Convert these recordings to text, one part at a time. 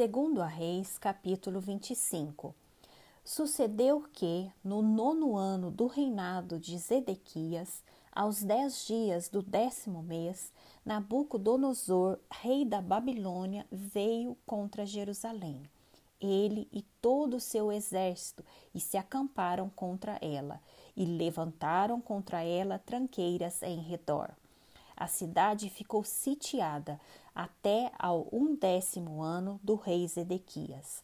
Segundo a Reis, capítulo 25. Sucedeu que, no nono ano do reinado de Zedequias, aos dez dias do décimo mês, Nabucodonosor, rei da Babilônia, veio contra Jerusalém. Ele e todo o seu exército e se acamparam contra ela, e levantaram contra ela tranqueiras em redor. A cidade ficou sitiada até ao undécimo ano do rei Zedequias.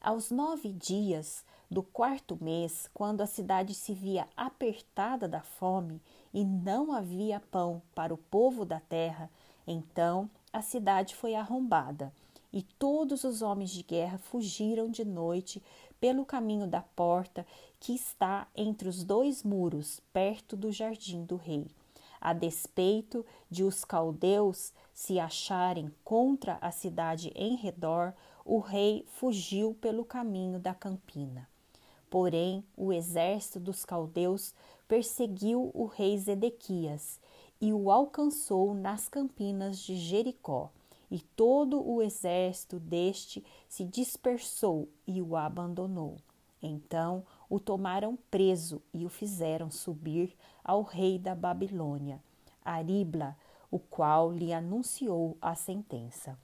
Aos nove dias do quarto mês, quando a cidade se via apertada da fome e não havia pão para o povo da terra, então a cidade foi arrombada e todos os homens de guerra fugiram de noite pelo caminho da porta que está entre os dois muros, perto do jardim do rei. A despeito de os caldeus se acharem contra a cidade em redor, o rei fugiu pelo caminho da campina. Porém, o exército dos caldeus perseguiu o rei Zedequias e o alcançou nas campinas de Jericó. E todo o exército deste se dispersou e o abandonou. Então o tomaram preso e o fizeram subir ao rei da Babilônia, Aribla, o qual lhe anunciou a sentença.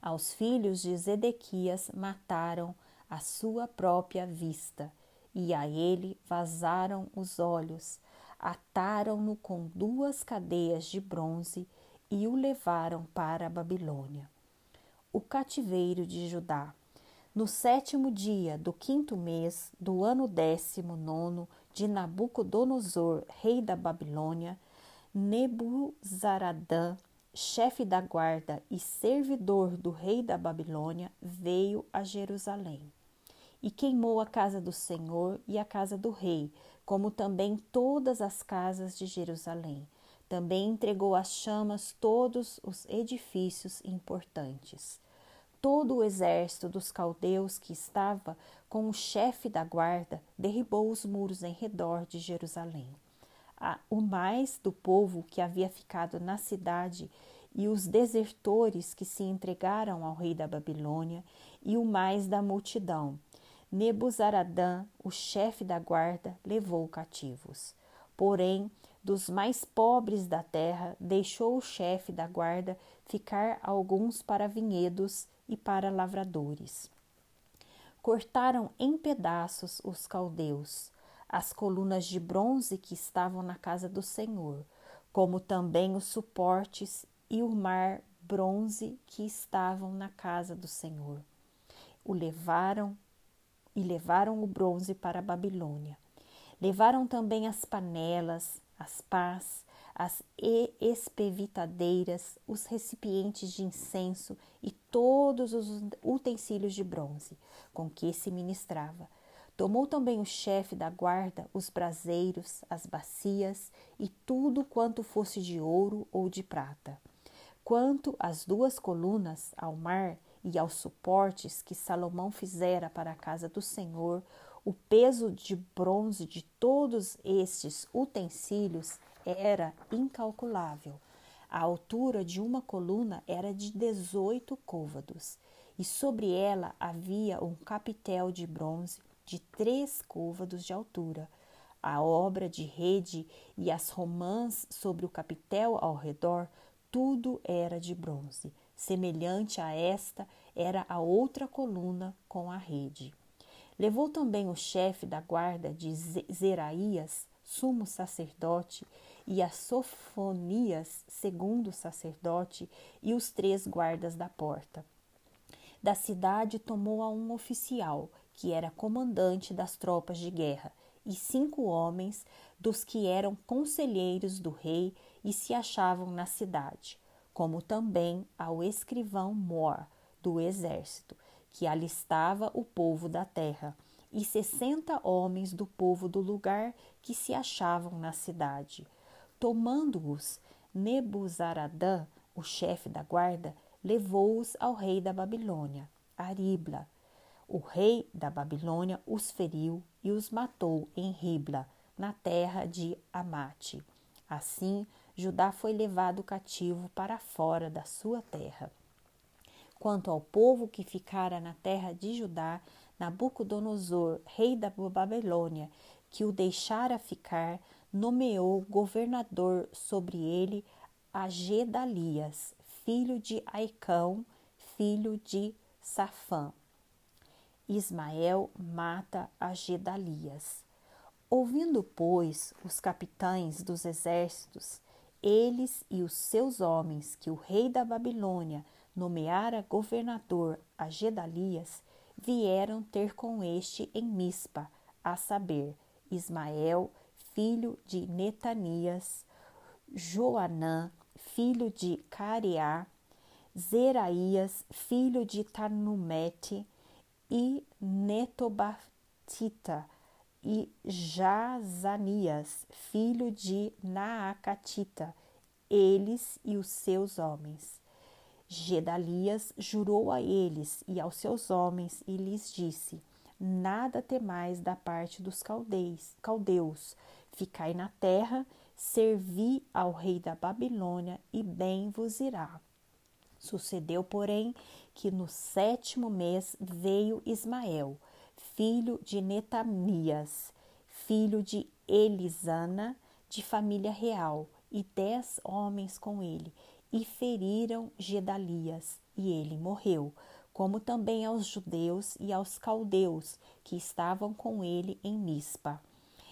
Aos filhos de Zedequias mataram à sua própria vista, e a ele vazaram os olhos, ataram-no com duas cadeias de bronze e o levaram para a Babilônia. O cativeiro de Judá. No sétimo dia do quinto mês do ano décimo nono de Nabucodonosor, rei da Babilônia, Nebuzaradã, chefe da guarda e servidor do rei da Babilônia, veio a Jerusalém e queimou a casa do Senhor e a casa do rei, como também todas as casas de Jerusalém. Também entregou às chamas todos os edifícios importantes. Todo o exército dos caldeus que estava com o chefe da guarda derribou os muros em redor de Jerusalém. O mais do povo que havia ficado na cidade e os desertores que se entregaram ao rei da Babilônia e o mais da multidão Nebuzaradã, o chefe da guarda, levou cativos. Porém, dos mais pobres da terra, deixou o chefe da guarda ficar alguns para vinhedos e para lavradores. Cortaram em pedaços os caldeus, as colunas de bronze que estavam na casa do Senhor, como também os suportes e o mar bronze que estavam na casa do Senhor. O levaram e levaram o bronze para a Babilônia. Levaram também as panelas, as pás, as espevitadeiras, os recipientes de incenso e todos os utensílios de bronze com que se ministrava. Tomou também o chefe da guarda os braseiros, as bacias e tudo quanto fosse de ouro ou de prata. Quanto às duas colunas ao mar, e aos suportes que Salomão fizera para a casa do Senhor, o peso de bronze de todos estes utensílios era incalculável. A altura de uma coluna era de dezoito côvados, e sobre ela havia um capitel de bronze de três côvados de altura. A obra de rede e as romãs sobre o capitel ao redor, tudo era de bronze. Semelhante a esta era a outra coluna com a rede. Levou também o chefe da guarda de Zeraías, sumo sacerdote, e a Sofonias, segundo sacerdote, e os três guardas da porta. Da cidade tomou a um oficial, que era comandante das tropas de guerra, e cinco homens dos que eram conselheiros do rei e se achavam na cidade como também ao escrivão Mor do exército, que alistava o povo da terra, e sessenta homens do povo do lugar que se achavam na cidade. Tomando-os, Nebuzaradã, o chefe da guarda, levou-os ao rei da Babilônia, Aribla. O rei da Babilônia os feriu e os matou em Ribla, na terra de Amate. Assim, Judá foi levado cativo para fora da sua terra. Quanto ao povo que ficara na terra de Judá, Nabucodonosor, rei da Babilônia, que o deixara ficar, nomeou governador sobre ele a Gedalias, filho de Aicão, filho de Safã. Ismael mata a Gedalias. Ouvindo, pois, os capitães dos exércitos, eles e os seus homens, que o rei da Babilônia nomeara governador a Gedalias, vieram ter com este em Mispa, a saber, Ismael, filho de Netanias, Joanã, filho de Careá, Zeraías, filho de Tanumete, e Netobatita, e Jazanias, filho de Naacatita, eles e os seus homens. Gedalias jurou a eles e aos seus homens e lhes disse: Nada temais da parte dos caldeis, caldeus, ficai na terra, servi ao rei da Babilônia e bem vos irá. Sucedeu, porém, que no sétimo mês veio Ismael, filho de Netanias, filho de Elisana, de família real, e dez homens com ele, e feriram Gedalias, e ele morreu, como também aos judeus e aos caldeus que estavam com ele em Mispa.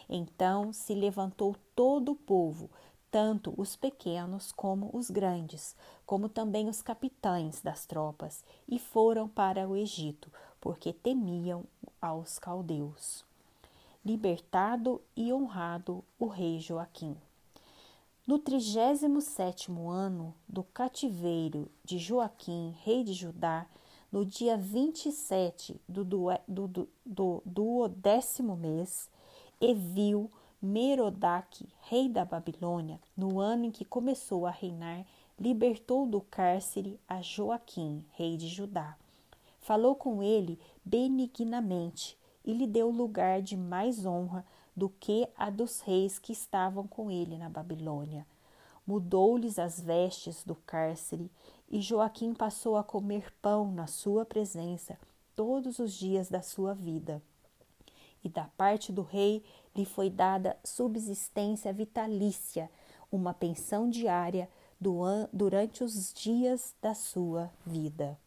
Então se levantou todo o povo, tanto os pequenos como os grandes, como também os capitães das tropas, e foram para o Egito, porque temiam aos caldeus. Libertado e honrado o rei Joaquim. No trigésimo sétimo ano do cativeiro de Joaquim, rei de Judá, no dia 27 do, do, do, do, do décimo mês, e viu Merodach, rei da Babilônia, no ano em que começou a reinar, libertou do cárcere a Joaquim, rei de Judá. Falou com ele benignamente e lhe deu lugar de mais honra do que a dos reis que estavam com ele na Babilônia. Mudou-lhes as vestes do cárcere e Joaquim passou a comer pão na sua presença todos os dias da sua vida. E da parte do rei lhe foi dada subsistência vitalícia, uma pensão diária durante os dias da sua vida.